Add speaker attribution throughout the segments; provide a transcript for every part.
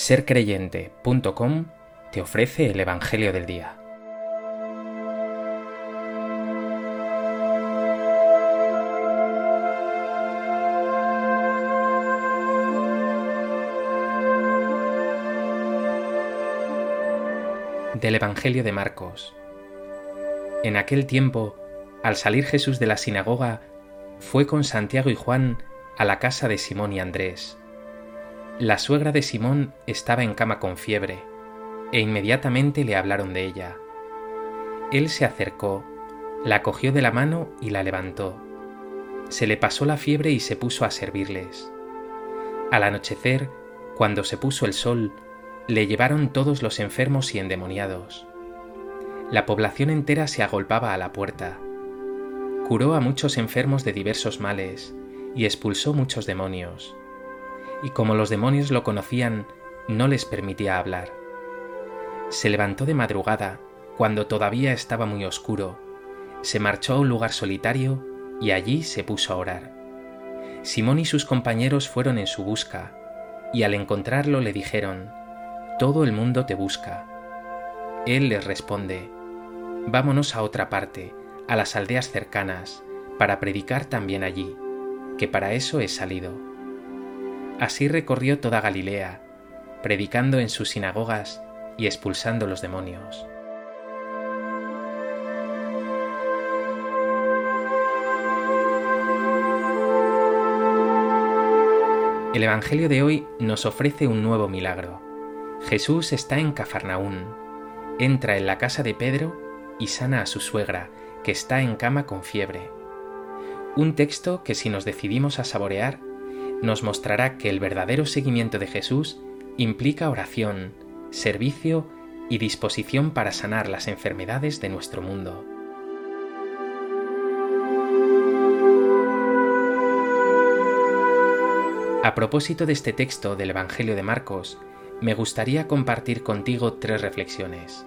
Speaker 1: sercreyente.com te ofrece el Evangelio del Día. Del Evangelio de Marcos. En aquel tiempo, al salir Jesús de la sinagoga, fue con Santiago y Juan a la casa de Simón y Andrés. La suegra de Simón estaba en cama con fiebre, e inmediatamente le hablaron de ella. Él se acercó, la cogió de la mano y la levantó. Se le pasó la fiebre y se puso a servirles. Al anochecer, cuando se puso el sol, le llevaron todos los enfermos y endemoniados. La población entera se agolpaba a la puerta. Curó a muchos enfermos de diversos males y expulsó muchos demonios y como los demonios lo conocían, no les permitía hablar. Se levantó de madrugada, cuando todavía estaba muy oscuro, se marchó a un lugar solitario y allí se puso a orar. Simón y sus compañeros fueron en su busca, y al encontrarlo le dijeron, Todo el mundo te busca. Él les responde, Vámonos a otra parte, a las aldeas cercanas, para predicar también allí, que para eso he salido. Así recorrió toda Galilea, predicando en sus sinagogas y expulsando los demonios. El Evangelio de hoy nos ofrece un nuevo milagro. Jesús está en Cafarnaún, entra en la casa de Pedro y sana a su suegra, que está en cama con fiebre. Un texto que si nos decidimos a saborear nos mostrará que el verdadero seguimiento de Jesús implica oración, servicio y disposición para sanar las enfermedades de nuestro mundo. A propósito de este texto del Evangelio de Marcos, me gustaría compartir contigo tres reflexiones.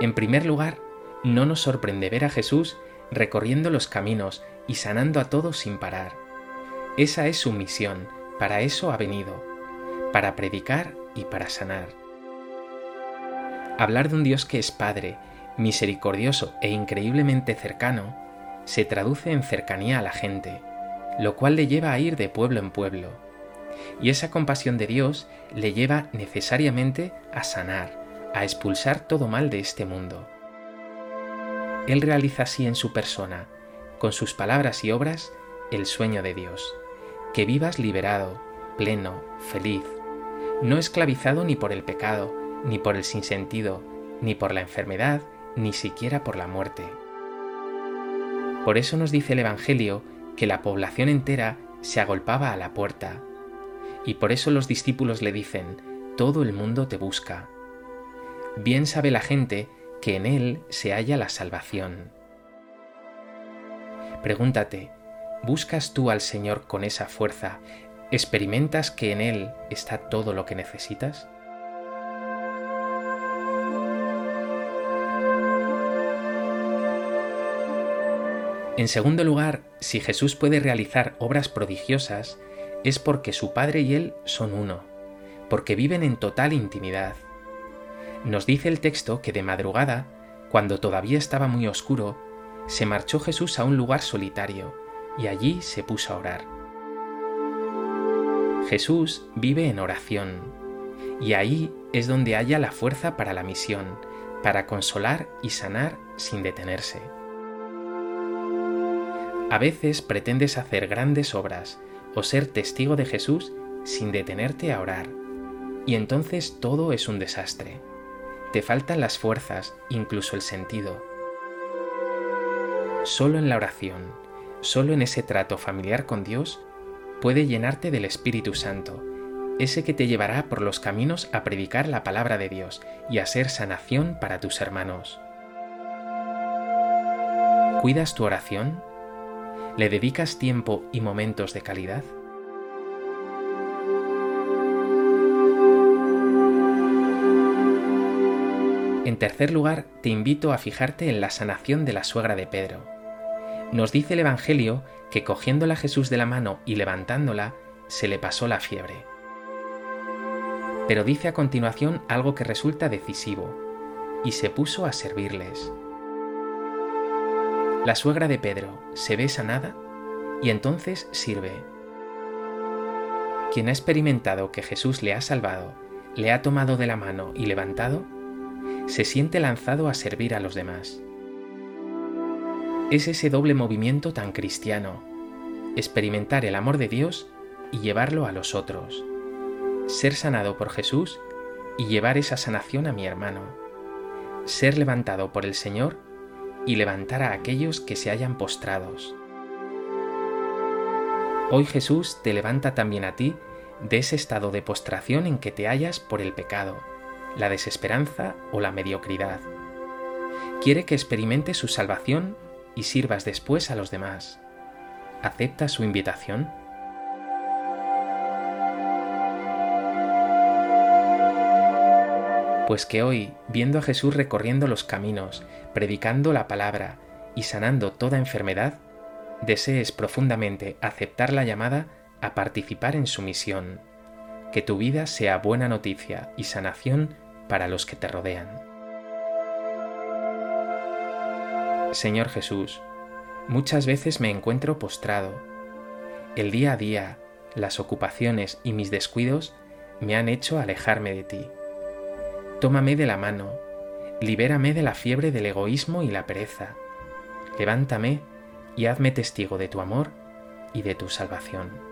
Speaker 1: En primer lugar, no nos sorprende ver a Jesús recorriendo los caminos y sanando a todos sin parar. Esa es su misión, para eso ha venido, para predicar y para sanar. Hablar de un Dios que es Padre, misericordioso e increíblemente cercano, se traduce en cercanía a la gente, lo cual le lleva a ir de pueblo en pueblo. Y esa compasión de Dios le lleva necesariamente a sanar, a expulsar todo mal de este mundo. Él realiza así en su persona, con sus palabras y obras, el sueño de Dios que vivas liberado, pleno, feliz, no esclavizado ni por el pecado, ni por el sinsentido, ni por la enfermedad, ni siquiera por la muerte. Por eso nos dice el Evangelio que la población entera se agolpaba a la puerta, y por eso los discípulos le dicen, todo el mundo te busca. Bien sabe la gente que en Él se halla la salvación. Pregúntate, ¿Buscas tú al Señor con esa fuerza? ¿Experimentas que en Él está todo lo que necesitas? En segundo lugar, si Jesús puede realizar obras prodigiosas, es porque su Padre y Él son uno, porque viven en total intimidad. Nos dice el texto que de madrugada, cuando todavía estaba muy oscuro, se marchó Jesús a un lugar solitario, y allí se puso a orar. Jesús vive en oración y ahí es donde halla la fuerza para la misión, para consolar y sanar sin detenerse. A veces pretendes hacer grandes obras o ser testigo de Jesús sin detenerte a orar, y entonces todo es un desastre. Te faltan las fuerzas, incluso el sentido. Solo en la oración, Solo en ese trato familiar con Dios puede llenarte del Espíritu Santo, ese que te llevará por los caminos a predicar la palabra de Dios y a ser sanación para tus hermanos. ¿Cuidas tu oración? ¿Le dedicas tiempo y momentos de calidad? En tercer lugar, te invito a fijarte en la sanación de la suegra de Pedro. Nos dice el Evangelio que cogiéndola Jesús de la mano y levantándola, se le pasó la fiebre. Pero dice a continuación algo que resulta decisivo, y se puso a servirles. La suegra de Pedro se ve sanada y entonces sirve. Quien ha experimentado que Jesús le ha salvado, le ha tomado de la mano y levantado, se siente lanzado a servir a los demás. Es ese doble movimiento tan cristiano, experimentar el amor de Dios y llevarlo a los otros, ser sanado por Jesús y llevar esa sanación a mi hermano, ser levantado por el Señor y levantar a aquellos que se hayan postrados. Hoy Jesús te levanta también a ti de ese estado de postración en que te hallas por el pecado, la desesperanza o la mediocridad. Quiere que experimentes su salvación y sirvas después a los demás. ¿Aceptas su invitación? Pues que hoy, viendo a Jesús recorriendo los caminos, predicando la palabra y sanando toda enfermedad, desees profundamente aceptar la llamada a participar en su misión, que tu vida sea buena noticia y sanación para los que te rodean. Señor Jesús, muchas veces me encuentro postrado. El día a día, las ocupaciones y mis descuidos me han hecho alejarme de ti. Tómame de la mano, libérame de la fiebre del egoísmo y la pereza. Levántame y hazme testigo de tu amor y de tu salvación.